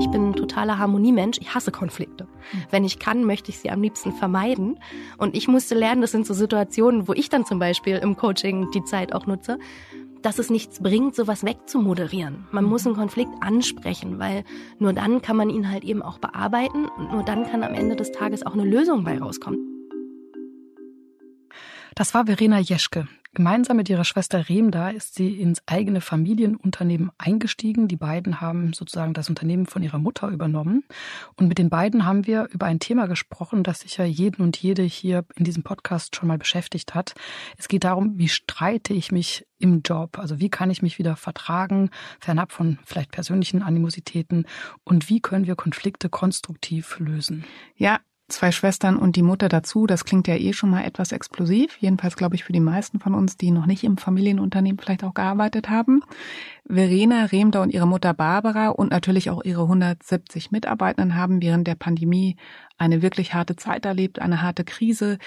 Ich bin ein totaler Harmoniemensch. Ich hasse Konflikte. Wenn ich kann, möchte ich sie am liebsten vermeiden. Und ich musste lernen, das sind so Situationen, wo ich dann zum Beispiel im Coaching die Zeit auch nutze, dass es nichts bringt, sowas wegzumoderieren. Man muss einen Konflikt ansprechen, weil nur dann kann man ihn halt eben auch bearbeiten und nur dann kann am Ende des Tages auch eine Lösung bei rauskommen. Das war Verena Jeschke. Gemeinsam mit ihrer Schwester Remda ist sie ins eigene Familienunternehmen eingestiegen. Die beiden haben sozusagen das Unternehmen von ihrer Mutter übernommen. Und mit den beiden haben wir über ein Thema gesprochen, das sicher jeden und jede hier in diesem Podcast schon mal beschäftigt hat. Es geht darum, wie streite ich mich im Job? Also wie kann ich mich wieder vertragen, fernab von vielleicht persönlichen Animositäten? Und wie können wir Konflikte konstruktiv lösen? Ja, zwei Schwestern und die Mutter dazu, das klingt ja eh schon mal etwas explosiv. Jedenfalls glaube ich für die meisten von uns, die noch nicht im Familienunternehmen vielleicht auch gearbeitet haben. Verena, Remda und ihre Mutter Barbara und natürlich auch ihre 170 Mitarbeitenden haben während der Pandemie eine wirklich harte Zeit erlebt, eine harte Krise,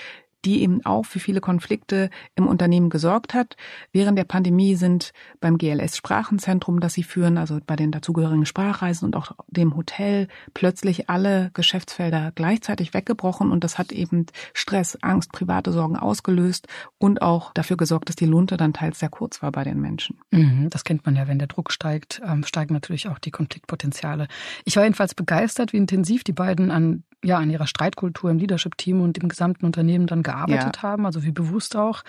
die eben auch für viele Konflikte im Unternehmen gesorgt hat. Während der Pandemie sind beim GLS Sprachenzentrum, das sie führen, also bei den dazugehörigen Sprachreisen und auch dem Hotel, plötzlich alle Geschäftsfelder gleichzeitig weggebrochen und das hat eben Stress, Angst, private Sorgen ausgelöst und auch dafür gesorgt, dass die Lunte dann teils sehr kurz war bei den Menschen. Mhm, das kennt man ja, wenn der Druck steigt, ähm, steigen natürlich auch die Konfliktpotenziale. Ich war jedenfalls begeistert, wie intensiv die beiden an ja, an ihrer Streitkultur im Leadership-Team und im gesamten Unternehmen dann gearbeitet ja. haben, also wie bewusst auch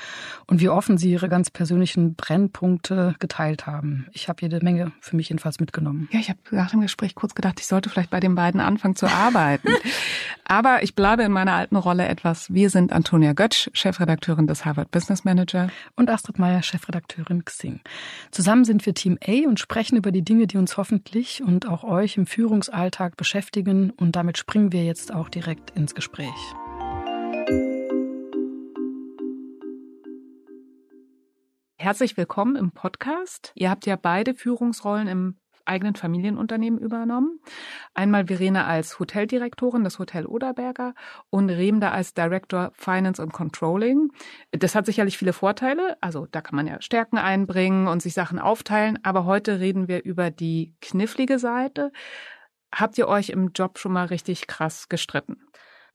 und wie offen sie ihre ganz persönlichen Brennpunkte geteilt haben. Ich habe jede Menge für mich jedenfalls mitgenommen. Ja, ich habe nach dem Gespräch kurz gedacht, ich sollte vielleicht bei den beiden anfangen zu arbeiten. Aber ich bleibe in meiner alten Rolle etwas. Wir sind Antonia Götsch, Chefredakteurin des Harvard Business Manager. Und Astrid Meyer, Chefredakteurin Xing. Zusammen sind wir Team A und sprechen über die Dinge, die uns hoffentlich und auch euch im Führungsalltag beschäftigen. Und damit springen wir jetzt auch direkt ins Gespräch. Herzlich willkommen im Podcast. Ihr habt ja beide Führungsrollen im eigenen Familienunternehmen übernommen. Einmal Verena als Hoteldirektorin des Hotel Oderberger und Remda als Director Finance and Controlling. Das hat sicherlich viele Vorteile. Also da kann man ja Stärken einbringen und sich Sachen aufteilen. Aber heute reden wir über die knifflige Seite. Habt ihr euch im Job schon mal richtig krass gestritten?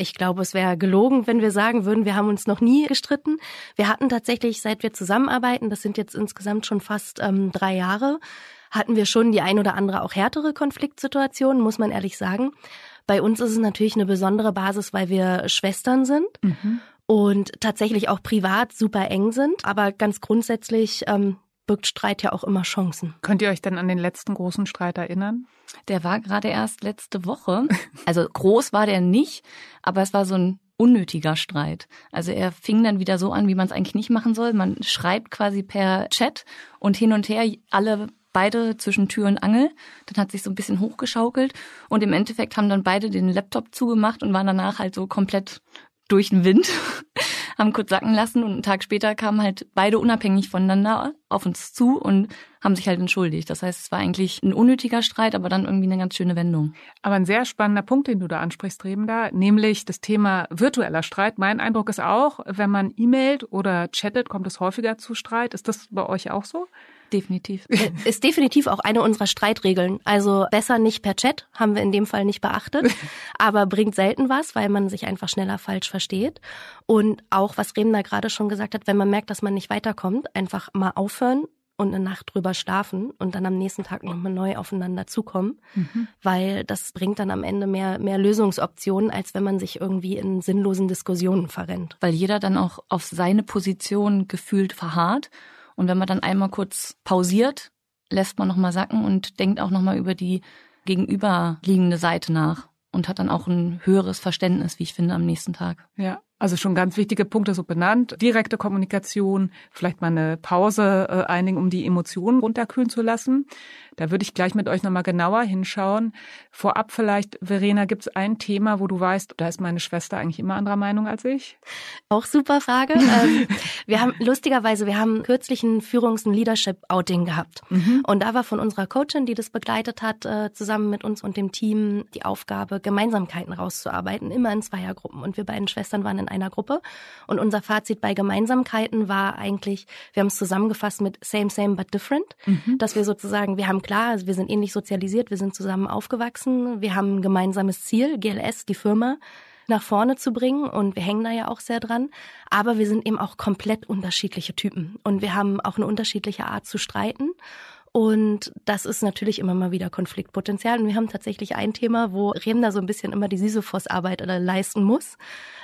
Ich glaube, es wäre gelogen, wenn wir sagen würden, wir haben uns noch nie gestritten. Wir hatten tatsächlich, seit wir zusammenarbeiten, das sind jetzt insgesamt schon fast ähm, drei Jahre, hatten wir schon die ein oder andere auch härtere Konfliktsituationen, muss man ehrlich sagen. Bei uns ist es natürlich eine besondere Basis, weil wir Schwestern sind. Mhm. Und tatsächlich auch privat super eng sind. Aber ganz grundsätzlich ähm, birgt Streit ja auch immer Chancen. Könnt ihr euch denn an den letzten großen Streit erinnern? Der war gerade erst letzte Woche. Also groß war der nicht, aber es war so ein unnötiger Streit. Also er fing dann wieder so an, wie man es eigentlich nicht machen soll. Man schreibt quasi per Chat und hin und her alle beide zwischen Tür und Angel. Dann hat sich so ein bisschen hochgeschaukelt und im Endeffekt haben dann beide den Laptop zugemacht und waren danach halt so komplett durch den Wind, haben kurz sacken lassen und einen Tag später kamen halt beide unabhängig voneinander auf uns zu und haben sich halt entschuldigt. Das heißt, es war eigentlich ein unnötiger Streit, aber dann irgendwie eine ganz schöne Wendung. Aber ein sehr spannender Punkt, den du da ansprichst, Rebenda, nämlich das Thema virtueller Streit. Mein Eindruck ist auch, wenn man e-mailt oder chattet, kommt es häufiger zu Streit. Ist das bei euch auch so? Definitiv. Äh, ist definitiv auch eine unserer Streitregeln. Also besser nicht per Chat, haben wir in dem Fall nicht beachtet, aber bringt selten was, weil man sich einfach schneller falsch versteht. Und auch, was da gerade schon gesagt hat, wenn man merkt, dass man nicht weiterkommt, einfach mal aufhören und eine Nacht drüber schlafen und dann am nächsten Tag nochmal neu aufeinander zukommen, mhm. weil das bringt dann am Ende mehr, mehr Lösungsoptionen, als wenn man sich irgendwie in sinnlosen Diskussionen verrennt. Weil jeder dann auch auf seine Position gefühlt verharrt und wenn man dann einmal kurz pausiert, lässt man nochmal sacken und denkt auch nochmal über die gegenüberliegende Seite nach und hat dann auch ein höheres Verständnis, wie ich finde, am nächsten Tag. Ja, also schon ganz wichtige Punkte so benannt. Direkte Kommunikation, vielleicht mal eine Pause äh, einigen, um die Emotionen runterkühlen zu lassen. Da würde ich gleich mit euch nochmal genauer hinschauen. Vorab vielleicht, Verena, gibt es ein Thema, wo du weißt, da ist meine Schwester eigentlich immer anderer Meinung als ich? Auch super Frage. ähm, wir haben lustigerweise, wir haben kürzlich ein Führungs- und Leadership-Outing gehabt. Mhm. Und da war von unserer Coachin, die das begleitet hat, äh, zusammen mit uns und dem Team die Aufgabe, Gemeinsamkeiten rauszuarbeiten, immer in Zweiergruppen. Und wir beiden Schwestern waren in einer Gruppe. Und unser Fazit bei Gemeinsamkeiten war eigentlich, wir haben es zusammengefasst mit same, same, but different. Mhm. Dass wir sozusagen, wir haben klar, wir sind ähnlich sozialisiert, wir sind zusammen aufgewachsen, wir haben ein gemeinsames Ziel, GLS, die Firma, nach vorne zu bringen und wir hängen da ja auch sehr dran. Aber wir sind eben auch komplett unterschiedliche Typen und wir haben auch eine unterschiedliche Art zu streiten. Und das ist natürlich immer mal wieder Konfliktpotenzial. Und wir haben tatsächlich ein Thema, wo Remner so ein bisschen immer die Sisyphos-Arbeit äh, leisten muss.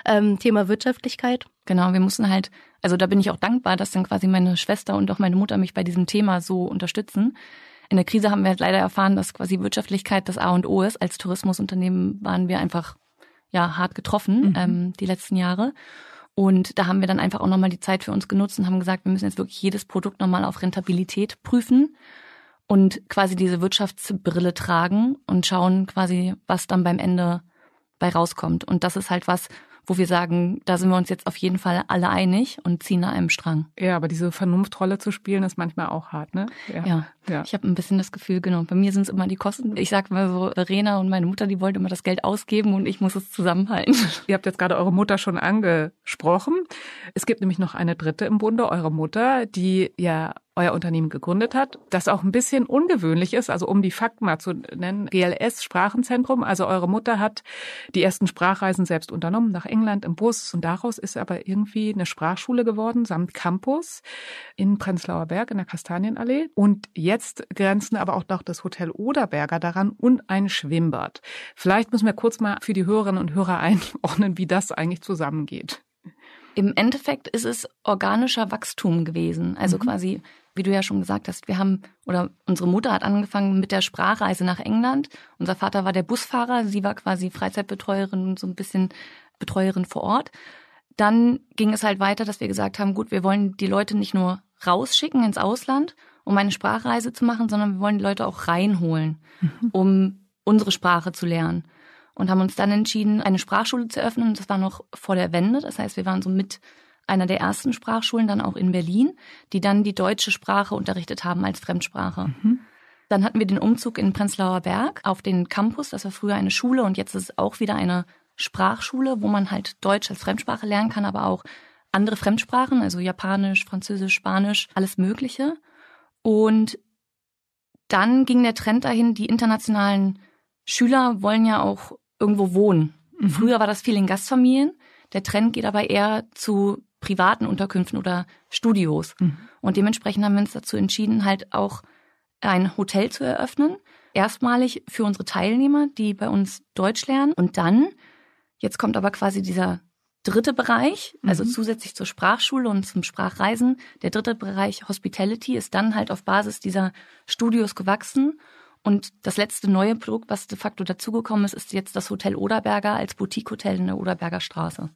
Ähm, Thema Wirtschaftlichkeit. Genau, wir mussten halt, also da bin ich auch dankbar, dass dann quasi meine Schwester und auch meine Mutter mich bei diesem Thema so unterstützen. In der Krise haben wir halt leider erfahren, dass quasi Wirtschaftlichkeit das A und O ist. Als Tourismusunternehmen waren wir einfach ja hart getroffen mhm. ähm, die letzten Jahre. Und da haben wir dann einfach auch nochmal die Zeit für uns genutzt und haben gesagt, wir müssen jetzt wirklich jedes Produkt nochmal auf Rentabilität prüfen und quasi diese Wirtschaftsbrille tragen und schauen quasi, was dann beim Ende bei rauskommt. Und das ist halt was, wo wir sagen, da sind wir uns jetzt auf jeden Fall alle einig und ziehen an einem Strang. Ja, aber diese Vernunftrolle zu spielen, ist manchmal auch hart, ne? Ja. ja. ja. Ich habe ein bisschen das Gefühl, genau, bei mir sind es immer die Kosten. Ich sag mal so, Verena und meine Mutter, die wollten immer das Geld ausgeben und ich muss es zusammenhalten. Ihr habt jetzt gerade eure Mutter schon angesprochen. Es gibt nämlich noch eine dritte im Bunde, eure Mutter, die ja euer Unternehmen gegründet hat, das auch ein bisschen ungewöhnlich ist, also um die Fakten mal zu nennen, GLS Sprachenzentrum, also eure Mutter hat die ersten Sprachreisen selbst unternommen nach England im Bus und daraus ist aber irgendwie eine Sprachschule geworden samt Campus in Prenzlauer Berg in der Kastanienallee und jetzt grenzen aber auch noch das Hotel Oderberger daran und ein Schwimmbad. Vielleicht müssen wir kurz mal für die Hörerinnen und Hörer einordnen, wie das eigentlich zusammengeht. Im Endeffekt ist es organischer Wachstum gewesen. Also mhm. quasi wie du ja schon gesagt hast, wir haben, oder unsere Mutter hat angefangen mit der Sprachreise nach England. Unser Vater war der Busfahrer, sie war quasi Freizeitbetreuerin und so ein bisschen Betreuerin vor Ort. Dann ging es halt weiter, dass wir gesagt haben, gut, wir wollen die Leute nicht nur rausschicken ins Ausland, um eine Sprachreise zu machen, sondern wir wollen die Leute auch reinholen, mhm. um unsere Sprache zu lernen. Und haben uns dann entschieden, eine Sprachschule zu öffnen. Das war noch vor der Wende. Das heißt, wir waren so mit einer der ersten Sprachschulen dann auch in Berlin, die dann die deutsche Sprache unterrichtet haben als Fremdsprache. Mhm. Dann hatten wir den Umzug in Prenzlauer Berg auf den Campus. Das war früher eine Schule und jetzt ist es auch wieder eine Sprachschule, wo man halt Deutsch als Fremdsprache lernen kann, aber auch andere Fremdsprachen, also Japanisch, Französisch, Spanisch, alles Mögliche. Und dann ging der Trend dahin, die internationalen Schüler wollen ja auch irgendwo wohnen. Mhm. Früher war das viel in Gastfamilien. Der Trend geht aber eher zu privaten Unterkünften oder Studios. Mhm. Und dementsprechend haben wir uns dazu entschieden, halt auch ein Hotel zu eröffnen. Erstmalig für unsere Teilnehmer, die bei uns Deutsch lernen. Und dann, jetzt kommt aber quasi dieser dritte Bereich, also mhm. zusätzlich zur Sprachschule und zum Sprachreisen, der dritte Bereich Hospitality ist dann halt auf Basis dieser Studios gewachsen. Und das letzte neue Produkt, was de facto dazugekommen ist, ist jetzt das Hotel Oderberger als Boutique-Hotel in der Oderberger Straße.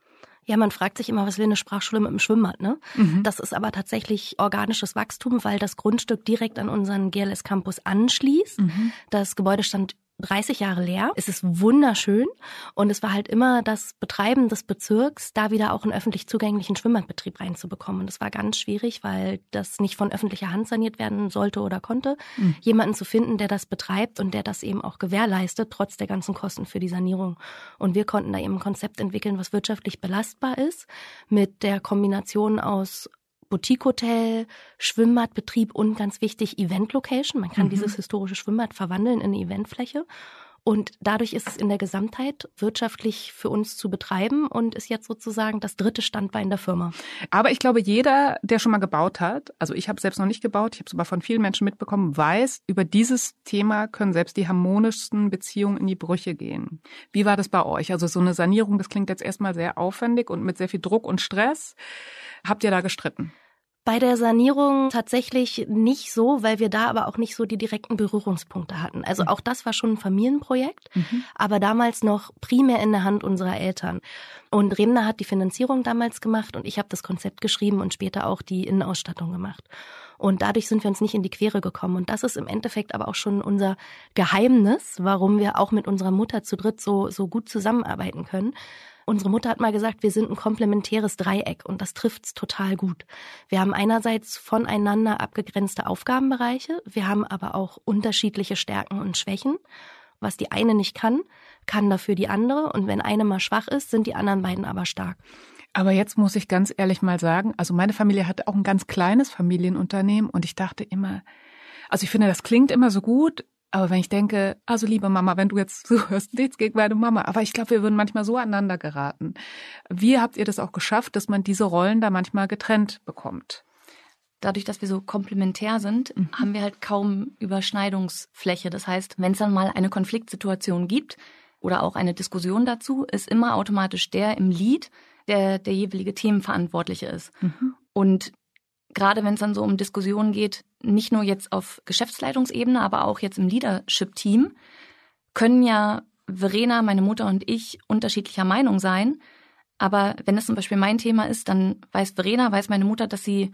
Ja, man fragt sich immer, was will eine Sprachschule mit dem Schwimmbad, ne? Mhm. Das ist aber tatsächlich organisches Wachstum, weil das Grundstück direkt an unseren GLS Campus anschließt. Mhm. Das Gebäude stand 30 Jahre leer. Es ist wunderschön und es war halt immer das Betreiben des Bezirks, da wieder auch einen öffentlich zugänglichen Schwimmbadbetrieb reinzubekommen. Und das war ganz schwierig, weil das nicht von öffentlicher Hand saniert werden sollte oder konnte. Mhm. Jemanden zu finden, der das betreibt und der das eben auch gewährleistet, trotz der ganzen Kosten für die Sanierung. Und wir konnten da eben ein Konzept entwickeln, was wirtschaftlich belastbar ist, mit der Kombination aus Boutique-Hotel, Schwimmbadbetrieb und ganz wichtig Event-Location. Man kann mhm. dieses historische Schwimmbad verwandeln in eine Eventfläche. Und dadurch ist es in der Gesamtheit wirtschaftlich für uns zu betreiben und ist jetzt sozusagen das dritte Standbein der Firma. Aber ich glaube, jeder, der schon mal gebaut hat, also ich habe selbst noch nicht gebaut, ich habe es aber von vielen Menschen mitbekommen, weiß, über dieses Thema können selbst die harmonischsten Beziehungen in die Brüche gehen. Wie war das bei euch? Also so eine Sanierung, das klingt jetzt erstmal sehr aufwendig und mit sehr viel Druck und Stress. Habt ihr da gestritten? Bei der Sanierung tatsächlich nicht so, weil wir da aber auch nicht so die direkten Berührungspunkte hatten. Also mhm. auch das war schon ein Familienprojekt, mhm. aber damals noch primär in der Hand unserer Eltern. Und Remner hat die Finanzierung damals gemacht und ich habe das Konzept geschrieben und später auch die Innenausstattung gemacht. Und dadurch sind wir uns nicht in die Quere gekommen. Und das ist im Endeffekt aber auch schon unser Geheimnis, warum wir auch mit unserer Mutter zu dritt so, so gut zusammenarbeiten können Unsere Mutter hat mal gesagt, wir sind ein komplementäres Dreieck und das trifft's total gut. Wir haben einerseits voneinander abgegrenzte Aufgabenbereiche, wir haben aber auch unterschiedliche Stärken und Schwächen. Was die eine nicht kann, kann dafür die andere und wenn eine mal schwach ist, sind die anderen beiden aber stark. Aber jetzt muss ich ganz ehrlich mal sagen, also meine Familie hatte auch ein ganz kleines Familienunternehmen und ich dachte immer, also ich finde, das klingt immer so gut, aber wenn ich denke, also liebe Mama, wenn du jetzt zuhörst, nichts gegen meine Mama, aber ich glaube, wir würden manchmal so aneinander geraten. Wie habt ihr das auch geschafft, dass man diese Rollen da manchmal getrennt bekommt? dadurch, dass wir so komplementär sind, mhm. haben wir halt kaum Überschneidungsfläche. Das heißt, wenn es dann mal eine Konfliktsituation gibt oder auch eine Diskussion dazu, ist immer automatisch der im Lied, der der jeweilige Themenverantwortliche ist. Mhm. Und gerade wenn es dann so um Diskussionen geht, nicht nur jetzt auf Geschäftsleitungsebene, aber auch jetzt im Leadership-Team, können ja Verena, meine Mutter und ich unterschiedlicher Meinung sein. Aber wenn es zum Beispiel mein Thema ist, dann weiß Verena, weiß meine Mutter, dass sie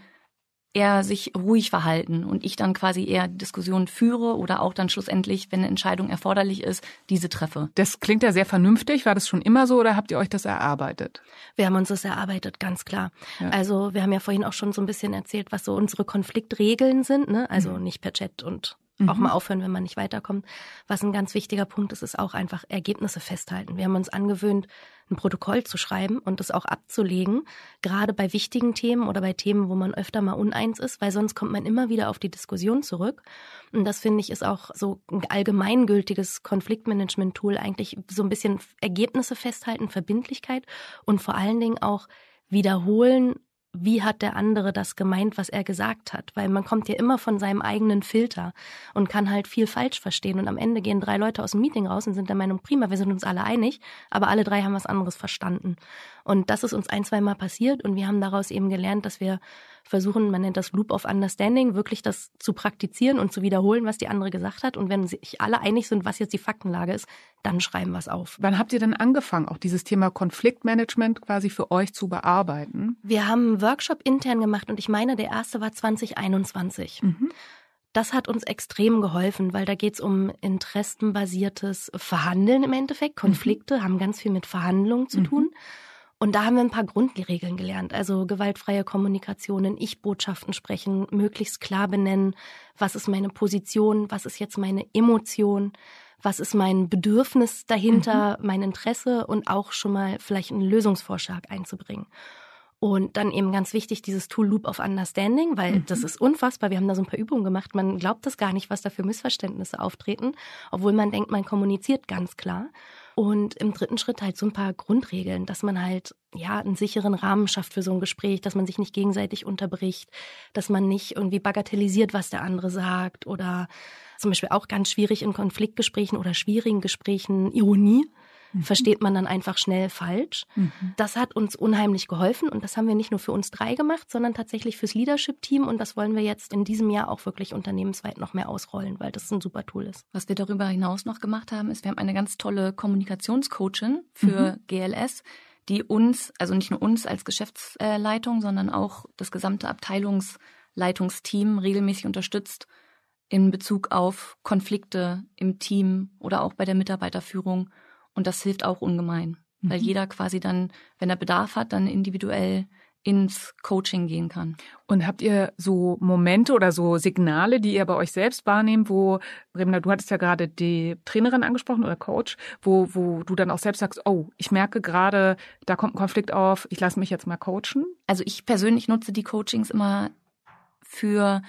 eher sich ruhig verhalten und ich dann quasi eher Diskussionen führe oder auch dann schlussendlich, wenn eine Entscheidung erforderlich ist, diese treffe. Das klingt ja sehr vernünftig. War das schon immer so oder habt ihr euch das erarbeitet? Wir haben uns das erarbeitet, ganz klar. Ja. Also wir haben ja vorhin auch schon so ein bisschen erzählt, was so unsere Konfliktregeln sind. Ne? Also mhm. nicht per Chat und Mhm. Auch mal aufhören, wenn man nicht weiterkommt. Was ein ganz wichtiger Punkt ist, ist auch einfach Ergebnisse festhalten. Wir haben uns angewöhnt, ein Protokoll zu schreiben und es auch abzulegen, gerade bei wichtigen Themen oder bei Themen, wo man öfter mal uneins ist, weil sonst kommt man immer wieder auf die Diskussion zurück. Und das finde ich ist auch so ein allgemeingültiges Konfliktmanagement-Tool, eigentlich so ein bisschen Ergebnisse festhalten, Verbindlichkeit und vor allen Dingen auch wiederholen wie hat der andere das gemeint, was er gesagt hat? Weil man kommt ja immer von seinem eigenen Filter und kann halt viel falsch verstehen. Und am Ende gehen drei Leute aus dem Meeting raus und sind der Meinung, prima, wir sind uns alle einig, aber alle drei haben was anderes verstanden. Und das ist uns ein, zwei Mal passiert und wir haben daraus eben gelernt, dass wir versuchen, man nennt das Loop of Understanding, wirklich das zu praktizieren und zu wiederholen, was die andere gesagt hat. Und wenn sich alle einig sind, was jetzt die Faktenlage ist, dann schreiben wir es auf. Wann habt ihr denn angefangen, auch dieses Thema Konfliktmanagement quasi für euch zu bearbeiten? Wir haben einen Workshop intern gemacht und ich meine, der erste war 2021. Mhm. Das hat uns extrem geholfen, weil da geht's um interessenbasiertes Verhandeln im Endeffekt. Konflikte mhm. haben ganz viel mit Verhandlungen zu mhm. tun. Und da haben wir ein paar Grundregeln gelernt. Also gewaltfreie Kommunikation, Ich-Botschaften sprechen, möglichst klar benennen, was ist meine Position, was ist jetzt meine Emotion, was ist mein Bedürfnis dahinter, mhm. mein Interesse und auch schon mal vielleicht einen Lösungsvorschlag einzubringen. Und dann eben ganz wichtig, dieses Tool Loop of Understanding, weil mhm. das ist unfassbar. Wir haben da so ein paar Übungen gemacht. Man glaubt das gar nicht, was da für Missverständnisse auftreten, obwohl man denkt, man kommuniziert ganz klar. Und im dritten Schritt halt so ein paar Grundregeln, dass man halt ja einen sicheren Rahmen schafft für so ein Gespräch, dass man sich nicht gegenseitig unterbricht, dass man nicht irgendwie bagatellisiert, was der andere sagt oder zum Beispiel auch ganz schwierig in Konfliktgesprächen oder schwierigen Gesprächen Ironie mhm. versteht man dann einfach schnell falsch. Mhm. Das hat uns unheimlich geholfen und das haben wir nicht nur für uns drei gemacht, sondern tatsächlich fürs Leadership-Team und das wollen wir jetzt in diesem Jahr auch wirklich unternehmensweit noch mehr ausrollen, weil das ein super Tool ist. Was wir darüber hinaus noch gemacht haben, ist, wir haben eine ganz tolle Kommunikationscoachin für mhm. GLS, die uns, also nicht nur uns als Geschäftsleitung, sondern auch das gesamte Abteilungsleitungsteam regelmäßig unterstützt in Bezug auf Konflikte im Team oder auch bei der Mitarbeiterführung und das hilft auch ungemein, mhm. weil jeder quasi dann, wenn er Bedarf hat, dann individuell ins Coaching gehen kann. Und habt ihr so Momente oder so Signale, die ihr bei euch selbst wahrnehmt, wo, Remna, du hattest ja gerade die Trainerin angesprochen oder Coach, wo, wo du dann auch selbst sagst, oh, ich merke gerade, da kommt ein Konflikt auf, ich lasse mich jetzt mal coachen? Also ich persönlich nutze die Coachings immer für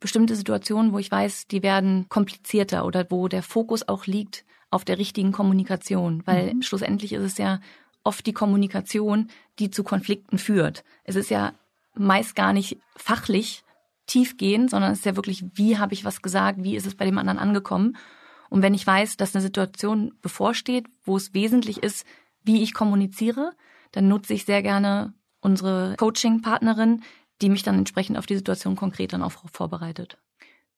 bestimmte Situationen, wo ich weiß, die werden komplizierter oder wo der Fokus auch liegt auf der richtigen Kommunikation, weil mhm. schlussendlich ist es ja oft die Kommunikation, die zu Konflikten führt. Es ist ja meist gar nicht fachlich tiefgehend, sondern es ist ja wirklich, wie habe ich was gesagt, wie ist es bei dem anderen angekommen. Und wenn ich weiß, dass eine Situation bevorsteht, wo es wesentlich ist, wie ich kommuniziere, dann nutze ich sehr gerne unsere Coaching-Partnerin, die mich dann entsprechend auf die Situation konkret dann auch vorbereitet.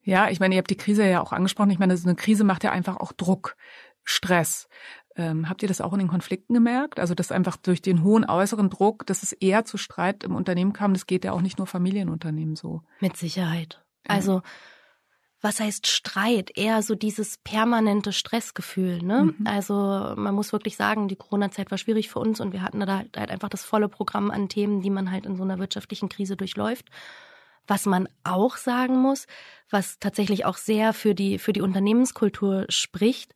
Ja, ich meine, ihr habt die Krise ja auch angesprochen. Ich meine, so eine Krise macht ja einfach auch Druck, Stress. Ähm, habt ihr das auch in den Konflikten gemerkt? Also, dass einfach durch den hohen äußeren Druck, dass es eher zu Streit im Unternehmen kam, das geht ja auch nicht nur Familienunternehmen so. Mit Sicherheit. Also, was heißt Streit? Eher so dieses permanente Stressgefühl. Ne? Mhm. Also man muss wirklich sagen, die Corona-Zeit war schwierig für uns und wir hatten da halt einfach das volle Programm an Themen, die man halt in so einer wirtschaftlichen Krise durchläuft. Was man auch sagen muss, was tatsächlich auch sehr für die, für die Unternehmenskultur spricht,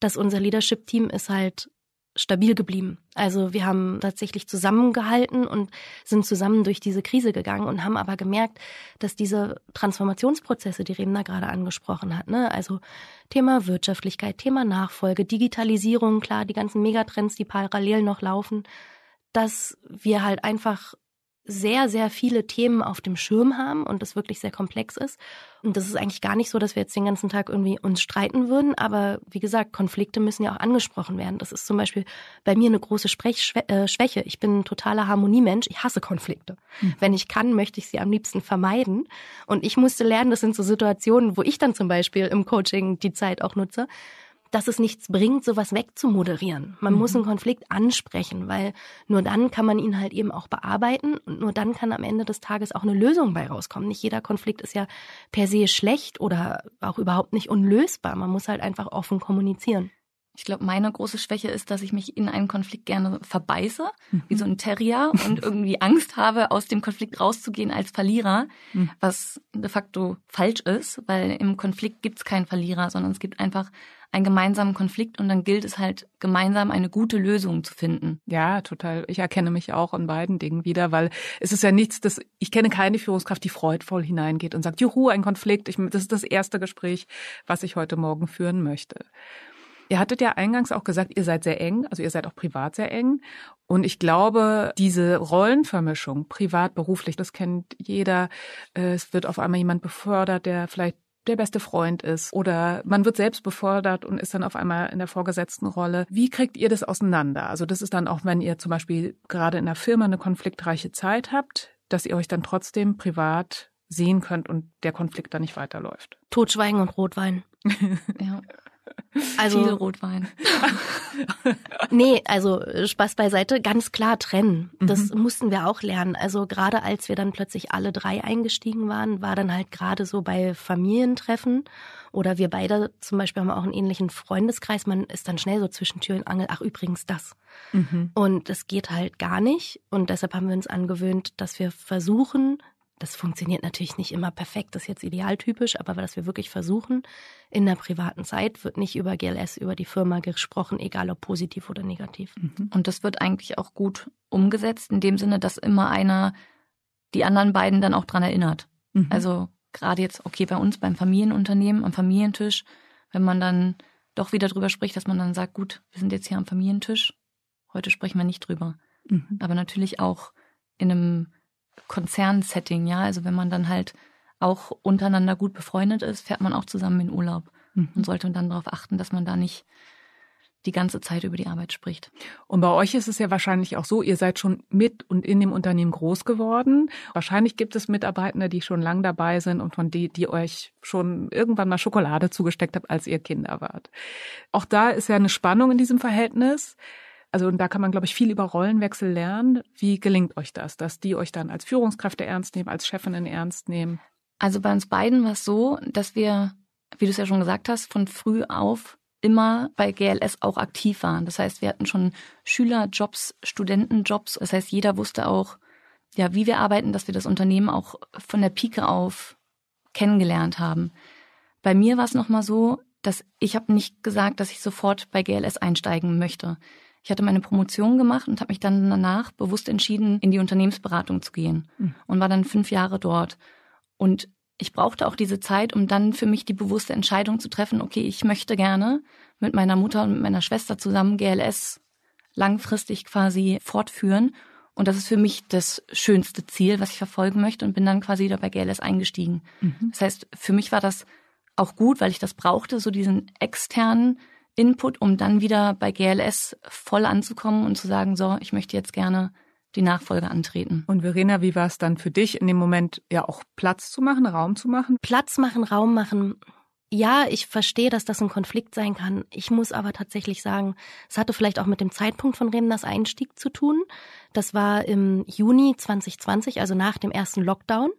dass unser Leadership-Team ist halt stabil geblieben. Also wir haben tatsächlich zusammengehalten und sind zusammen durch diese Krise gegangen und haben aber gemerkt, dass diese Transformationsprozesse, die Remna gerade angesprochen hat, ne, also Thema Wirtschaftlichkeit, Thema Nachfolge, Digitalisierung, klar, die ganzen Megatrends, die parallel noch laufen, dass wir halt einfach sehr, sehr viele Themen auf dem Schirm haben und das wirklich sehr komplex ist. Und das ist eigentlich gar nicht so, dass wir jetzt den ganzen Tag irgendwie uns streiten würden. Aber wie gesagt, Konflikte müssen ja auch angesprochen werden. Das ist zum Beispiel bei mir eine große Sprechschwäche. Äh, ich bin ein totaler Harmoniemensch. Ich hasse Konflikte. Mhm. Wenn ich kann, möchte ich sie am liebsten vermeiden. Und ich musste lernen, das sind so Situationen, wo ich dann zum Beispiel im Coaching die Zeit auch nutze, dass es nichts bringt, sowas wegzumoderieren. Man mhm. muss einen Konflikt ansprechen, weil nur dann kann man ihn halt eben auch bearbeiten und nur dann kann am Ende des Tages auch eine Lösung bei rauskommen. Nicht jeder Konflikt ist ja per se schlecht oder auch überhaupt nicht unlösbar. Man muss halt einfach offen kommunizieren. Ich glaube, meine große Schwäche ist, dass ich mich in einen Konflikt gerne verbeiße, mhm. wie so ein Terrier und irgendwie Angst habe, aus dem Konflikt rauszugehen als Verlierer, mhm. was de facto falsch ist, weil im Konflikt gibt es keinen Verlierer, sondern es gibt einfach einen gemeinsamen Konflikt und dann gilt es halt gemeinsam eine gute Lösung zu finden. Ja, total. Ich erkenne mich auch in beiden Dingen wieder, weil es ist ja nichts, das ich kenne keine Führungskraft, die freudvoll hineingeht und sagt, juhu, ein Konflikt, ich, das ist das erste Gespräch, was ich heute Morgen führen möchte. Ihr hattet ja eingangs auch gesagt, ihr seid sehr eng, also ihr seid auch privat sehr eng. Und ich glaube, diese Rollenvermischung, privat, beruflich, das kennt jeder. Es wird auf einmal jemand befördert, der vielleicht der beste Freund ist oder man wird selbst befordert und ist dann auf einmal in der vorgesetzten Rolle. Wie kriegt ihr das auseinander? Also das ist dann auch, wenn ihr zum Beispiel gerade in der Firma eine konfliktreiche Zeit habt, dass ihr euch dann trotzdem privat sehen könnt und der Konflikt dann nicht weiterläuft. Totschweigen und Rotwein. ja. Also, Viel Rotwein. nee, also Spaß beiseite, ganz klar trennen. Das mhm. mussten wir auch lernen. Also gerade als wir dann plötzlich alle drei eingestiegen waren, war dann halt gerade so bei Familientreffen oder wir beide zum Beispiel haben auch einen ähnlichen Freundeskreis. Man ist dann schnell so zwischen Tür und Angel. Ach, übrigens das. Mhm. Und das geht halt gar nicht. Und deshalb haben wir uns angewöhnt, dass wir versuchen, das funktioniert natürlich nicht immer perfekt, das ist jetzt idealtypisch, aber dass wir wirklich versuchen, in der privaten Zeit wird nicht über GLS, über die Firma gesprochen, egal ob positiv oder negativ. Mhm. Und das wird eigentlich auch gut umgesetzt, in dem Sinne, dass immer einer die anderen beiden dann auch dran erinnert. Mhm. Also gerade jetzt, okay, bei uns beim Familienunternehmen, am Familientisch, wenn man dann doch wieder drüber spricht, dass man dann sagt, gut, wir sind jetzt hier am Familientisch, heute sprechen wir nicht drüber. Mhm. Aber natürlich auch in einem Konzernsetting, ja. Also wenn man dann halt auch untereinander gut befreundet ist, fährt man auch zusammen in Urlaub mhm. und sollte dann darauf achten, dass man da nicht die ganze Zeit über die Arbeit spricht. Und bei euch ist es ja wahrscheinlich auch so, ihr seid schon mit und in dem Unternehmen groß geworden. Wahrscheinlich gibt es Mitarbeitende, die schon lang dabei sind und von die, die euch schon irgendwann mal Schokolade zugesteckt habt, als ihr Kinder wart. Auch da ist ja eine Spannung in diesem Verhältnis. Also und da kann man, glaube ich, viel über Rollenwechsel lernen. Wie gelingt euch das, dass die euch dann als Führungskräfte ernst nehmen, als Chefinnen ernst nehmen? Also bei uns beiden war es so, dass wir, wie du es ja schon gesagt hast, von früh auf immer bei GLS auch aktiv waren. Das heißt, wir hatten schon Schülerjobs, Studentenjobs. Das heißt, jeder wusste auch, ja, wie wir arbeiten, dass wir das Unternehmen auch von der Pike auf kennengelernt haben. Bei mir war es nochmal so, dass ich habe nicht gesagt, dass ich sofort bei GLS einsteigen möchte. Ich hatte meine Promotion gemacht und habe mich dann danach bewusst entschieden, in die Unternehmensberatung zu gehen mhm. und war dann fünf Jahre dort. Und ich brauchte auch diese Zeit, um dann für mich die bewusste Entscheidung zu treffen, okay, ich möchte gerne mit meiner Mutter und mit meiner Schwester zusammen GLS langfristig quasi fortführen. Und das ist für mich das schönste Ziel, was ich verfolgen möchte und bin dann quasi wieder bei GLS eingestiegen. Mhm. Das heißt, für mich war das auch gut, weil ich das brauchte, so diesen externen Input, um dann wieder bei GLS voll anzukommen und zu sagen, so, ich möchte jetzt gerne die Nachfolge antreten. Und Verena, wie war es dann für dich in dem Moment, ja auch Platz zu machen, Raum zu machen? Platz machen, Raum machen. Ja, ich verstehe, dass das ein Konflikt sein kann. Ich muss aber tatsächlich sagen, es hatte vielleicht auch mit dem Zeitpunkt von Remners Einstieg zu tun. Das war im Juni 2020, also nach dem ersten Lockdown.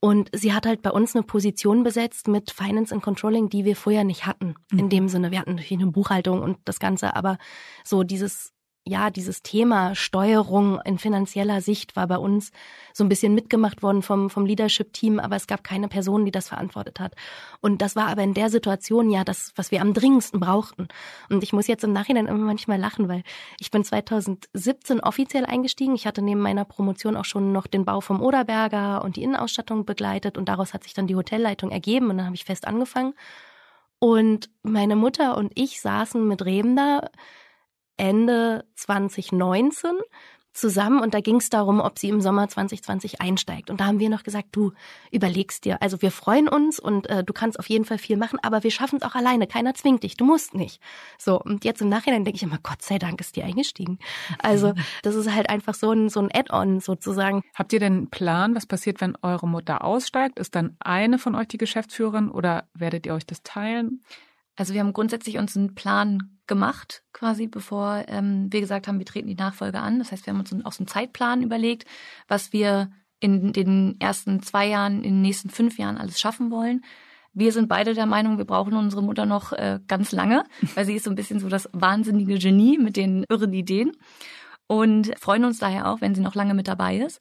Und sie hat halt bei uns eine Position besetzt mit Finance and Controlling, die wir vorher nicht hatten. In mhm. dem Sinne, wir hatten natürlich eine Buchhaltung und das Ganze, aber so dieses ja, dieses Thema Steuerung in finanzieller Sicht war bei uns so ein bisschen mitgemacht worden vom, vom Leadership-Team, aber es gab keine Person, die das verantwortet hat. Und das war aber in der Situation ja das, was wir am dringendsten brauchten. Und ich muss jetzt im Nachhinein immer manchmal lachen, weil ich bin 2017 offiziell eingestiegen. Ich hatte neben meiner Promotion auch schon noch den Bau vom Oderberger und die Innenausstattung begleitet und daraus hat sich dann die Hotelleitung ergeben und dann habe ich fest angefangen. Und meine Mutter und ich saßen mit Reben da Ende 2019 zusammen und da ging es darum, ob sie im Sommer 2020 einsteigt. Und da haben wir noch gesagt, du überlegst dir, also wir freuen uns und äh, du kannst auf jeden Fall viel machen, aber wir schaffen es auch alleine. Keiner zwingt dich, du musst nicht. So, und jetzt im Nachhinein denke ich immer, Gott sei Dank ist die eingestiegen. Also das ist halt einfach so ein, so ein Add-on sozusagen. Habt ihr denn einen Plan, was passiert, wenn eure Mutter aussteigt? Ist dann eine von euch die Geschäftsführerin oder werdet ihr euch das teilen? Also wir haben grundsätzlich uns einen Plan gemacht, quasi bevor ähm, wir gesagt haben, wir treten die Nachfolge an. Das heißt, wir haben uns auch so einen Zeitplan überlegt, was wir in den ersten zwei Jahren, in den nächsten fünf Jahren alles schaffen wollen. Wir sind beide der Meinung, wir brauchen unsere Mutter noch äh, ganz lange, weil sie ist so ein bisschen so das wahnsinnige Genie mit den irren Ideen und freuen uns daher auch, wenn sie noch lange mit dabei ist.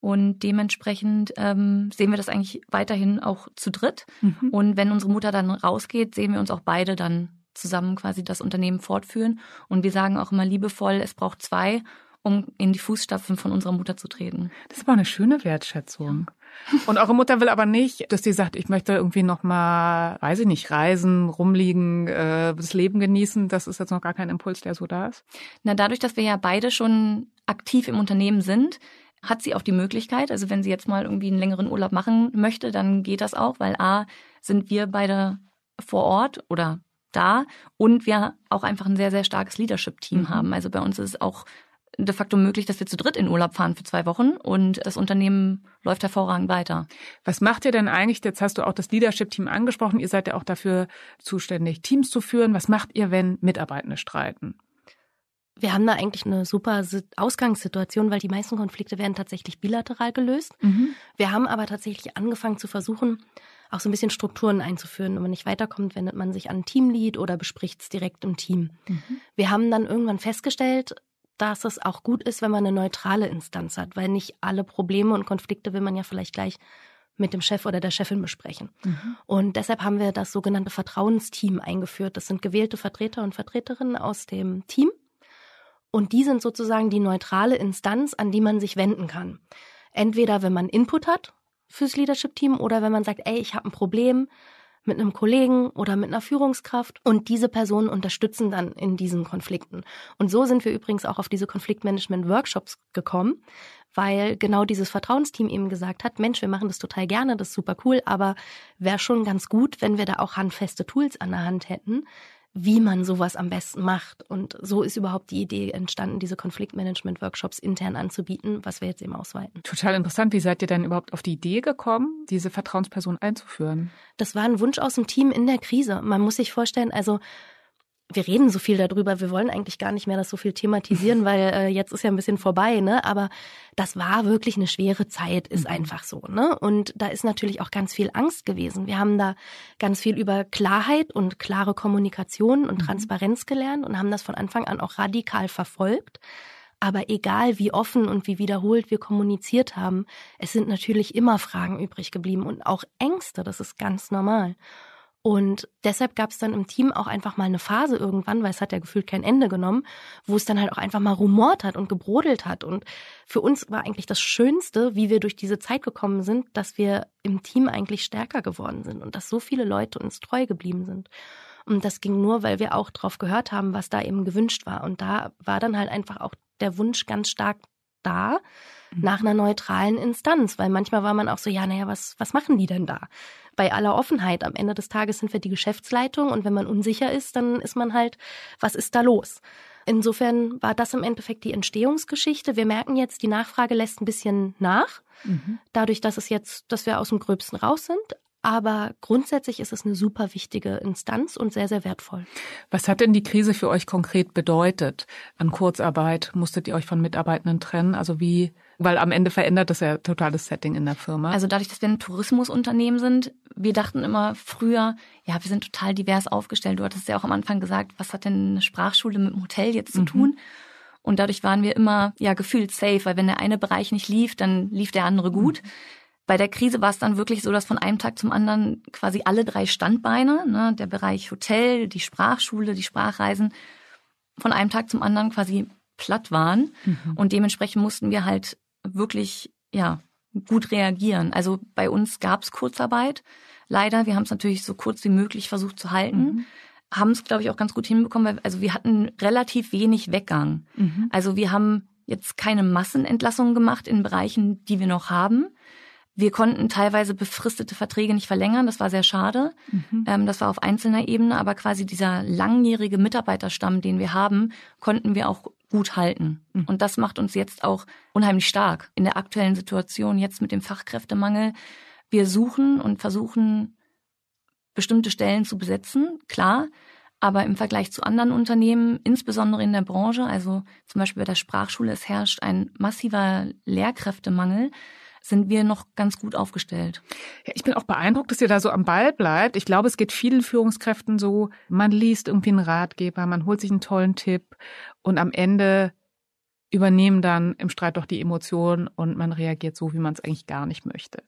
Und dementsprechend ähm, sehen wir das eigentlich weiterhin auch zu dritt. Mhm. Und wenn unsere Mutter dann rausgeht, sehen wir uns auch beide dann zusammen quasi das Unternehmen fortführen. Und wir sagen auch immer liebevoll, es braucht zwei, um in die Fußstapfen von unserer Mutter zu treten. Das ist aber eine schöne Wertschätzung. Ja. Und eure Mutter will aber nicht, dass sie sagt, ich möchte irgendwie noch mal, weiß ich nicht, reisen, rumliegen, äh, das Leben genießen. Das ist jetzt noch gar kein Impuls, der so da ist. Na, dadurch, dass wir ja beide schon aktiv im Unternehmen sind, hat sie auch die Möglichkeit. Also wenn sie jetzt mal irgendwie einen längeren Urlaub machen möchte, dann geht das auch, weil A, sind wir beide vor Ort oder da und wir auch einfach ein sehr, sehr starkes Leadership-Team mhm. haben. Also bei uns ist es auch de facto möglich, dass wir zu dritt in Urlaub fahren für zwei Wochen und das Unternehmen läuft hervorragend weiter. Was macht ihr denn eigentlich? Jetzt hast du auch das Leadership-Team angesprochen. Ihr seid ja auch dafür zuständig, Teams zu führen. Was macht ihr, wenn Mitarbeitende streiten? wir haben da eigentlich eine super Ausgangssituation, weil die meisten Konflikte werden tatsächlich bilateral gelöst. Mhm. Wir haben aber tatsächlich angefangen zu versuchen, auch so ein bisschen Strukturen einzuführen. Wenn man nicht weiterkommt, wendet man sich an ein Teamlead oder bespricht es direkt im Team. Mhm. Wir haben dann irgendwann festgestellt, dass es auch gut ist, wenn man eine neutrale Instanz hat, weil nicht alle Probleme und Konflikte will man ja vielleicht gleich mit dem Chef oder der Chefin besprechen. Mhm. Und deshalb haben wir das sogenannte Vertrauensteam eingeführt. Das sind gewählte Vertreter und Vertreterinnen aus dem Team und die sind sozusagen die neutrale Instanz, an die man sich wenden kann. Entweder wenn man Input hat fürs Leadership-Team oder wenn man sagt, ey, ich habe ein Problem mit einem Kollegen oder mit einer Führungskraft und diese Personen unterstützen dann in diesen Konflikten. Und so sind wir übrigens auch auf diese Konfliktmanagement-Workshops gekommen, weil genau dieses Vertrauensteam eben gesagt hat, Mensch, wir machen das total gerne, das ist super cool, aber wäre schon ganz gut, wenn wir da auch handfeste Tools an der Hand hätten, wie man sowas am besten macht. Und so ist überhaupt die Idee entstanden, diese Konfliktmanagement-Workshops intern anzubieten, was wir jetzt eben ausweiten. Total interessant. Wie seid ihr denn überhaupt auf die Idee gekommen, diese Vertrauensperson einzuführen? Das war ein Wunsch aus dem Team in der Krise. Man muss sich vorstellen, also wir reden so viel darüber, wir wollen eigentlich gar nicht mehr das so viel thematisieren, weil äh, jetzt ist ja ein bisschen vorbei, ne? Aber das war wirklich eine schwere Zeit, ist mhm. einfach so, ne? Und da ist natürlich auch ganz viel Angst gewesen. Wir haben da ganz viel über Klarheit und klare Kommunikation und mhm. Transparenz gelernt und haben das von Anfang an auch radikal verfolgt. Aber egal wie offen und wie wiederholt wir kommuniziert haben, es sind natürlich immer Fragen übrig geblieben und auch Ängste, das ist ganz normal. Und deshalb gab es dann im Team auch einfach mal eine Phase irgendwann, weil es hat ja gefühlt kein Ende genommen, wo es dann halt auch einfach mal rumort hat und gebrodelt hat. Und für uns war eigentlich das Schönste, wie wir durch diese Zeit gekommen sind, dass wir im Team eigentlich stärker geworden sind und dass so viele Leute uns treu geblieben sind. Und das ging nur, weil wir auch drauf gehört haben, was da eben gewünscht war. Und da war dann halt einfach auch der Wunsch ganz stark da mhm. nach einer neutralen Instanz, weil manchmal war man auch so, ja, naja, was, was machen die denn da? bei aller Offenheit. Am Ende des Tages sind wir die Geschäftsleitung und wenn man unsicher ist, dann ist man halt, was ist da los? Insofern war das im Endeffekt die Entstehungsgeschichte. Wir merken jetzt, die Nachfrage lässt ein bisschen nach, mhm. dadurch, dass es jetzt, dass wir aus dem Gröbsten raus sind. Aber grundsätzlich ist es eine super wichtige Instanz und sehr, sehr wertvoll. Was hat denn die Krise für euch konkret bedeutet? An Kurzarbeit musstet ihr euch von Mitarbeitenden trennen? Also wie weil am Ende verändert das ja total das Setting in der Firma. Also dadurch, dass wir ein Tourismusunternehmen sind, wir dachten immer früher, ja, wir sind total divers aufgestellt. Du hattest ja auch am Anfang gesagt, was hat denn eine Sprachschule mit dem Hotel jetzt zu mhm. tun? Und dadurch waren wir immer ja gefühlt safe, weil wenn der eine Bereich nicht lief, dann lief der andere gut. Mhm. Bei der Krise war es dann wirklich so, dass von einem Tag zum anderen quasi alle drei Standbeine, ne, der Bereich Hotel, die Sprachschule, die Sprachreisen, von einem Tag zum anderen quasi platt waren. Mhm. Und dementsprechend mussten wir halt wirklich, ja, gut reagieren. Also bei uns gab es Kurzarbeit. Leider, wir haben es natürlich so kurz wie möglich versucht zu halten. Mhm. Haben es, glaube ich, auch ganz gut hinbekommen, weil also wir hatten relativ wenig Weggang. Mhm. Also wir haben jetzt keine Massenentlassungen gemacht in Bereichen, die wir noch haben. Wir konnten teilweise befristete Verträge nicht verlängern, das war sehr schade. Mhm. Ähm, das war auf einzelner Ebene, aber quasi dieser langjährige Mitarbeiterstamm, den wir haben, konnten wir auch gut halten. Mhm. Und das macht uns jetzt auch unheimlich stark in der aktuellen Situation, jetzt mit dem Fachkräftemangel. Wir suchen und versuchen, bestimmte Stellen zu besetzen, klar. Aber im Vergleich zu anderen Unternehmen, insbesondere in der Branche, also zum Beispiel bei der Sprachschule, es herrscht ein massiver Lehrkräftemangel sind wir noch ganz gut aufgestellt. Ja, ich bin auch beeindruckt, dass ihr da so am Ball bleibt. Ich glaube, es geht vielen Führungskräften so, man liest irgendwie einen Ratgeber, man holt sich einen tollen Tipp und am Ende übernehmen dann im Streit doch die Emotionen und man reagiert so, wie man es eigentlich gar nicht möchte.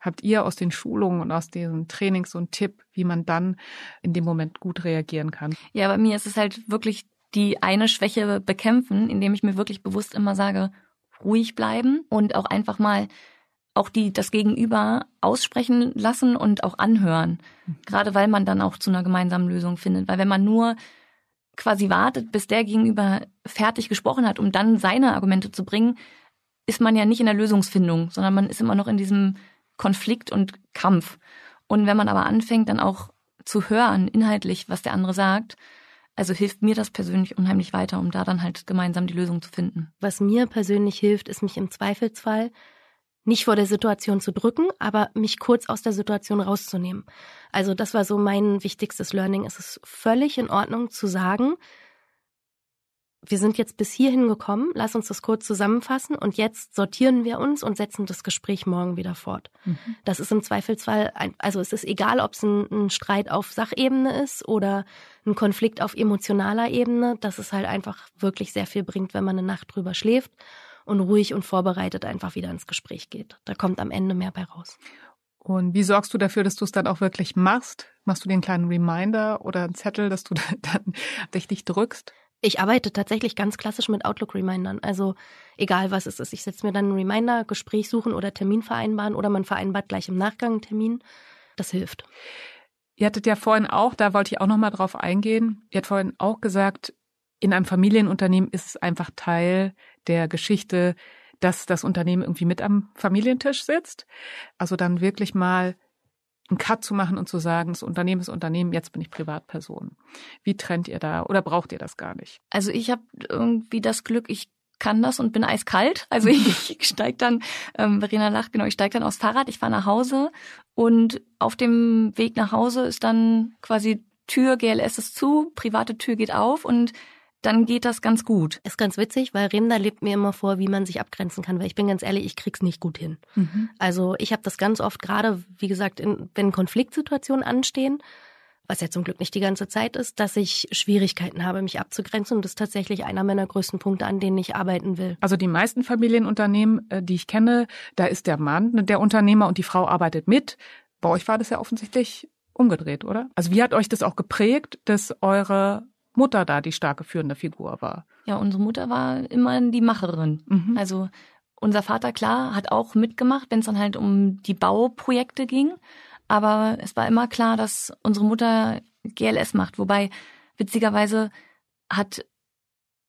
Habt ihr aus den Schulungen und aus diesen Trainings so einen Tipp, wie man dann in dem Moment gut reagieren kann? Ja, bei mir ist es halt wirklich die eine Schwäche bekämpfen, indem ich mir wirklich bewusst immer sage, ruhig bleiben und auch einfach mal auch die das Gegenüber aussprechen lassen und auch anhören. Mhm. Gerade weil man dann auch zu einer gemeinsamen Lösung findet. Weil wenn man nur quasi wartet, bis der Gegenüber fertig gesprochen hat, um dann seine Argumente zu bringen, ist man ja nicht in der Lösungsfindung, sondern man ist immer noch in diesem Konflikt und Kampf. Und wenn man aber anfängt, dann auch zu hören, inhaltlich, was der andere sagt, also hilft mir das persönlich unheimlich weiter, um da dann halt gemeinsam die Lösung zu finden. Was mir persönlich hilft, ist mich im Zweifelsfall nicht vor der Situation zu drücken, aber mich kurz aus der Situation rauszunehmen. Also das war so mein wichtigstes Learning. Es ist völlig in Ordnung zu sagen, wir sind jetzt bis hierhin gekommen, lass uns das kurz zusammenfassen und jetzt sortieren wir uns und setzen das Gespräch morgen wieder fort. Mhm. Das ist im Zweifelsfall, ein, also es ist egal, ob es ein, ein, Streit auf Sachebene ist oder ein Konflikt auf emotionaler Ebene, dass es halt einfach wirklich sehr viel bringt, wenn man eine Nacht drüber schläft und ruhig und vorbereitet einfach wieder ins Gespräch geht. Da kommt am Ende mehr bei raus. Und wie sorgst du dafür, dass du es dann auch wirklich machst? Machst du den kleinen Reminder oder einen Zettel, dass du dann dich drückst? Ich arbeite tatsächlich ganz klassisch mit Outlook-Remindern. Also egal was es ist. Ich setze mir dann einen Reminder, Gespräch suchen oder Termin vereinbaren oder man vereinbart gleich im Nachgang einen Termin. Das hilft. Ihr hattet ja vorhin auch, da wollte ich auch nochmal drauf eingehen, ihr habt vorhin auch gesagt, in einem Familienunternehmen ist es einfach Teil der Geschichte, dass das Unternehmen irgendwie mit am Familientisch sitzt. Also dann wirklich mal einen Cut zu machen und zu sagen, das Unternehmen ist Unternehmen, jetzt bin ich Privatperson. Wie trennt ihr da oder braucht ihr das gar nicht? Also ich habe irgendwie das Glück, ich kann das und bin eiskalt. Also ich, ich steig dann, ähm, Verena lacht, genau, ich steig dann aufs Fahrrad, ich fahre nach Hause und auf dem Weg nach Hause ist dann quasi Tür, GLS ist zu, private Tür geht auf und dann geht das ganz gut. Ist ganz witzig, weil Remda lebt mir immer vor, wie man sich abgrenzen kann, weil ich bin ganz ehrlich, ich krieg's nicht gut hin. Mhm. Also ich habe das ganz oft gerade, wie gesagt, in, wenn Konfliktsituationen anstehen, was ja zum Glück nicht die ganze Zeit ist, dass ich Schwierigkeiten habe, mich abzugrenzen. Und das ist tatsächlich einer meiner größten Punkte, an denen ich arbeiten will. Also die meisten Familienunternehmen, äh, die ich kenne, da ist der Mann der Unternehmer und die Frau arbeitet mit. Bei euch war das ja offensichtlich umgedreht, oder? Also wie hat euch das auch geprägt, dass eure Mutter da die starke führende Figur war. Ja, unsere Mutter war immer die Macherin. Mhm. Also unser Vater, klar, hat auch mitgemacht, wenn es dann halt um die Bauprojekte ging. Aber es war immer klar, dass unsere Mutter GLS macht. Wobei, witzigerweise hat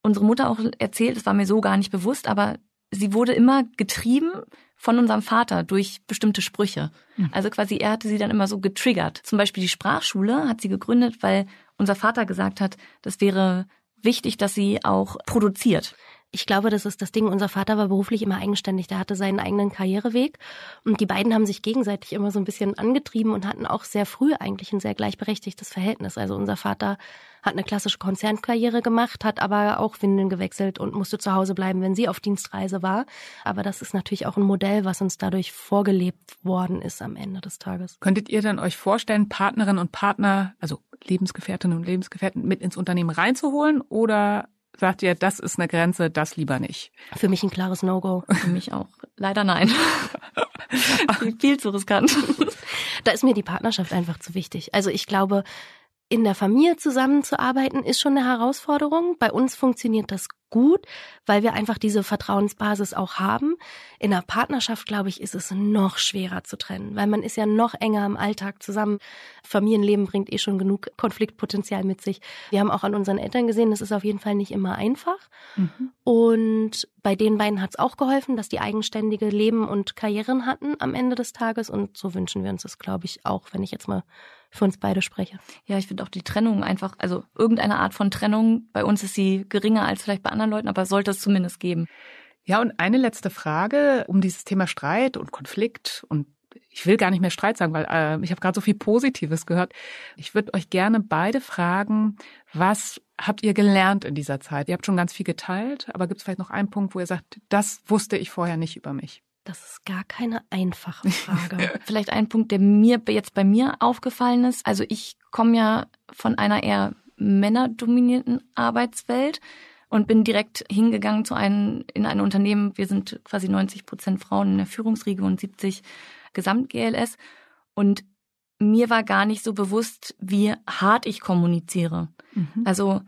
unsere Mutter auch erzählt, es war mir so gar nicht bewusst, aber sie wurde immer getrieben von unserem Vater durch bestimmte Sprüche. Mhm. Also quasi er hatte sie dann immer so getriggert. Zum Beispiel die Sprachschule hat sie gegründet, weil unser Vater gesagt hat, das wäre wichtig, dass sie auch produziert. Ich glaube, das ist das Ding. Unser Vater war beruflich immer eigenständig. Der hatte seinen eigenen Karriereweg. Und die beiden haben sich gegenseitig immer so ein bisschen angetrieben und hatten auch sehr früh eigentlich ein sehr gleichberechtigtes Verhältnis. Also unser Vater hat eine klassische Konzernkarriere gemacht, hat aber auch Windeln gewechselt und musste zu Hause bleiben, wenn sie auf Dienstreise war. Aber das ist natürlich auch ein Modell, was uns dadurch vorgelebt worden ist am Ende des Tages. Könntet ihr dann euch vorstellen, Partnerinnen und Partner, also Lebensgefährtinnen und Lebensgefährten mit ins Unternehmen reinzuholen oder sagt ihr, das ist eine Grenze, das lieber nicht? Für mich ein klares No-Go. Für mich auch. Leider nein. Viel zu riskant. Da ist mir die Partnerschaft einfach zu wichtig. Also ich glaube, in der Familie zusammenzuarbeiten ist schon eine Herausforderung. Bei uns funktioniert das gut, weil wir einfach diese Vertrauensbasis auch haben. In einer Partnerschaft, glaube ich, ist es noch schwerer zu trennen, weil man ist ja noch enger im Alltag zusammen. Familienleben bringt eh schon genug Konfliktpotenzial mit sich. Wir haben auch an unseren Eltern gesehen, das ist auf jeden Fall nicht immer einfach. Mhm. Und bei den beiden hat es auch geholfen, dass die eigenständige Leben und Karrieren hatten am Ende des Tages. Und so wünschen wir uns das, glaube ich, auch, wenn ich jetzt mal für uns beide spreche. Ja, ich finde auch die Trennung einfach, also irgendeine Art von Trennung, bei uns ist sie geringer als vielleicht bei anderen Leuten, aber sollte es zumindest geben. Ja, und eine letzte Frage um dieses Thema Streit und Konflikt und ich will gar nicht mehr Streit sagen, weil äh, ich habe gerade so viel Positives gehört. Ich würde euch gerne beide fragen, was habt ihr gelernt in dieser Zeit? Ihr habt schon ganz viel geteilt, aber gibt es vielleicht noch einen Punkt, wo ihr sagt, das wusste ich vorher nicht über mich? Das ist gar keine einfache Frage. Vielleicht ein Punkt, der mir jetzt bei mir aufgefallen ist. Also ich komme ja von einer eher männerdominierten Arbeitswelt und bin direkt hingegangen zu einem, in ein Unternehmen. Wir sind quasi 90 Prozent Frauen in der Führungsriege und 70 Gesamt-GLS. Und mir war gar nicht so bewusst, wie hart ich kommuniziere. Mhm. Also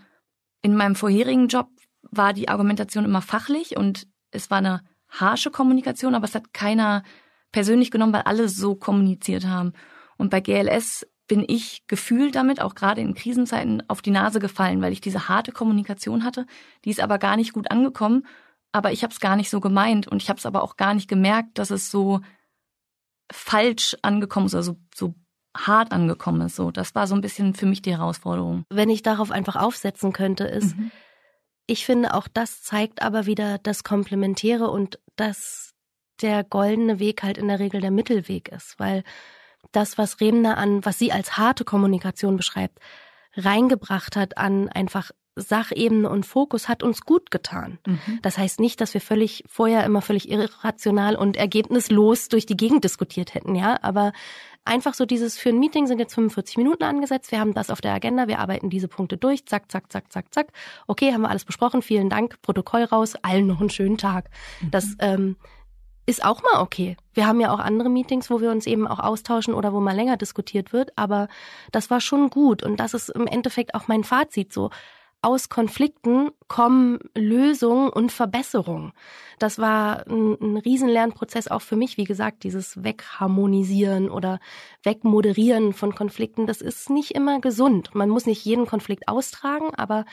in meinem vorherigen Job war die Argumentation immer fachlich und es war eine harsche Kommunikation, aber es hat keiner persönlich genommen, weil alle so kommuniziert haben. Und bei GLS bin ich gefühlt damit, auch gerade in Krisenzeiten, auf die Nase gefallen, weil ich diese harte Kommunikation hatte. Die ist aber gar nicht gut angekommen, aber ich habe es gar nicht so gemeint und ich habe es aber auch gar nicht gemerkt, dass es so falsch angekommen ist, also so hart angekommen ist. So, das war so ein bisschen für mich die Herausforderung. Wenn ich darauf einfach aufsetzen könnte, ist, mhm. Ich finde auch das zeigt aber wieder das Komplementäre und dass der goldene Weg halt in der Regel der Mittelweg ist, weil das, was Remner an, was sie als harte Kommunikation beschreibt, reingebracht hat an einfach Sachebene und Fokus hat uns gut getan. Mhm. Das heißt nicht, dass wir völlig vorher immer völlig irrational und ergebnislos durch die Gegend diskutiert hätten, ja, aber einfach so dieses für ein Meeting sind jetzt 45 Minuten angesetzt, wir haben das auf der Agenda, wir arbeiten diese Punkte durch, zack, zack, zack, zack, zack. Okay, haben wir alles besprochen, vielen Dank, Protokoll raus, allen noch einen schönen Tag. Mhm. Das ähm, ist auch mal okay. Wir haben ja auch andere Meetings, wo wir uns eben auch austauschen oder wo mal länger diskutiert wird, aber das war schon gut. Und das ist im Endeffekt auch mein Fazit so aus Konflikten kommen Lösungen und Verbesserungen. Das war ein, ein Riesenlernprozess auch für mich. Wie gesagt, dieses Wegharmonisieren oder Wegmoderieren von Konflikten, das ist nicht immer gesund. Man muss nicht jeden Konflikt austragen, aber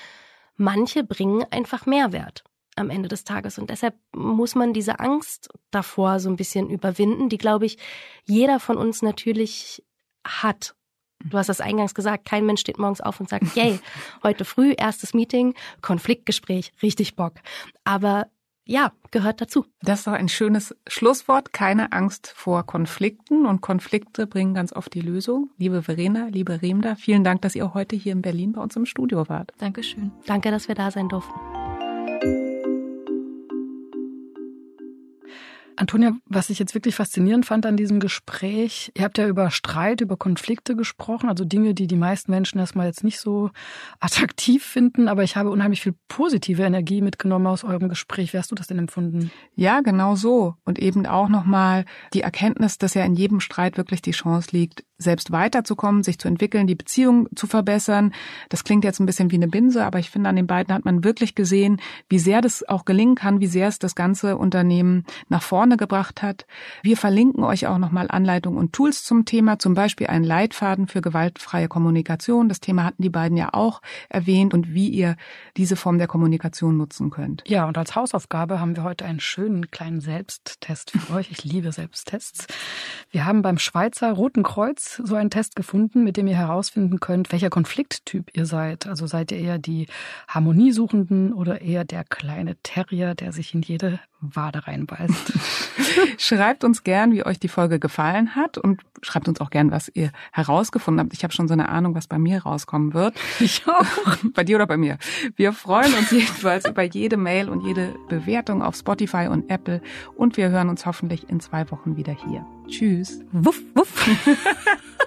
manche bringen einfach Mehrwert am Ende des Tages. Und deshalb muss man diese Angst davor so ein bisschen überwinden, die, glaube ich, jeder von uns natürlich hat. Du hast das eingangs gesagt, kein Mensch steht morgens auf und sagt, yay, heute früh erstes Meeting, Konfliktgespräch, richtig Bock. Aber ja, gehört dazu. Das ist doch ein schönes Schlusswort. Keine Angst vor Konflikten und Konflikte bringen ganz oft die Lösung. Liebe Verena, liebe Remda, vielen Dank, dass ihr heute hier in Berlin bei uns im Studio wart. Dankeschön. Danke, dass wir da sein durften. Antonia, was ich jetzt wirklich faszinierend fand an diesem Gespräch, ihr habt ja über Streit, über Konflikte gesprochen, also Dinge, die die meisten Menschen erstmal jetzt nicht so attraktiv finden, aber ich habe unheimlich viel positive Energie mitgenommen aus eurem Gespräch. Wie hast du das denn empfunden? Ja, genau so. Und eben auch nochmal die Erkenntnis, dass ja in jedem Streit wirklich die Chance liegt, selbst weiterzukommen, sich zu entwickeln, die Beziehung zu verbessern. Das klingt jetzt ein bisschen wie eine Binse, aber ich finde, an den beiden hat man wirklich gesehen, wie sehr das auch gelingen kann, wie sehr es das ganze Unternehmen nach vorne gebracht hat. Wir verlinken euch auch nochmal Anleitungen und Tools zum Thema, zum Beispiel einen Leitfaden für gewaltfreie Kommunikation. Das Thema hatten die beiden ja auch erwähnt und wie ihr diese Form der Kommunikation nutzen könnt. Ja, und als Hausaufgabe haben wir heute einen schönen kleinen Selbsttest für euch. Ich liebe Selbsttests. Wir haben beim Schweizer Roten Kreuz so einen Test gefunden, mit dem ihr herausfinden könnt, welcher Konflikttyp ihr seid. Also seid ihr eher die Harmoniesuchenden oder eher der kleine Terrier, der sich in jede Wade reinbeißt. schreibt uns gern, wie euch die Folge gefallen hat und schreibt uns auch gern, was ihr herausgefunden habt. Ich habe schon so eine Ahnung, was bei mir rauskommen wird. Ich auch. bei dir oder bei mir. Wir freuen uns jedenfalls über jede Mail und jede Bewertung auf Spotify und Apple und wir hören uns hoffentlich in zwei Wochen wieder hier. Tschüss. Wuff, wuff.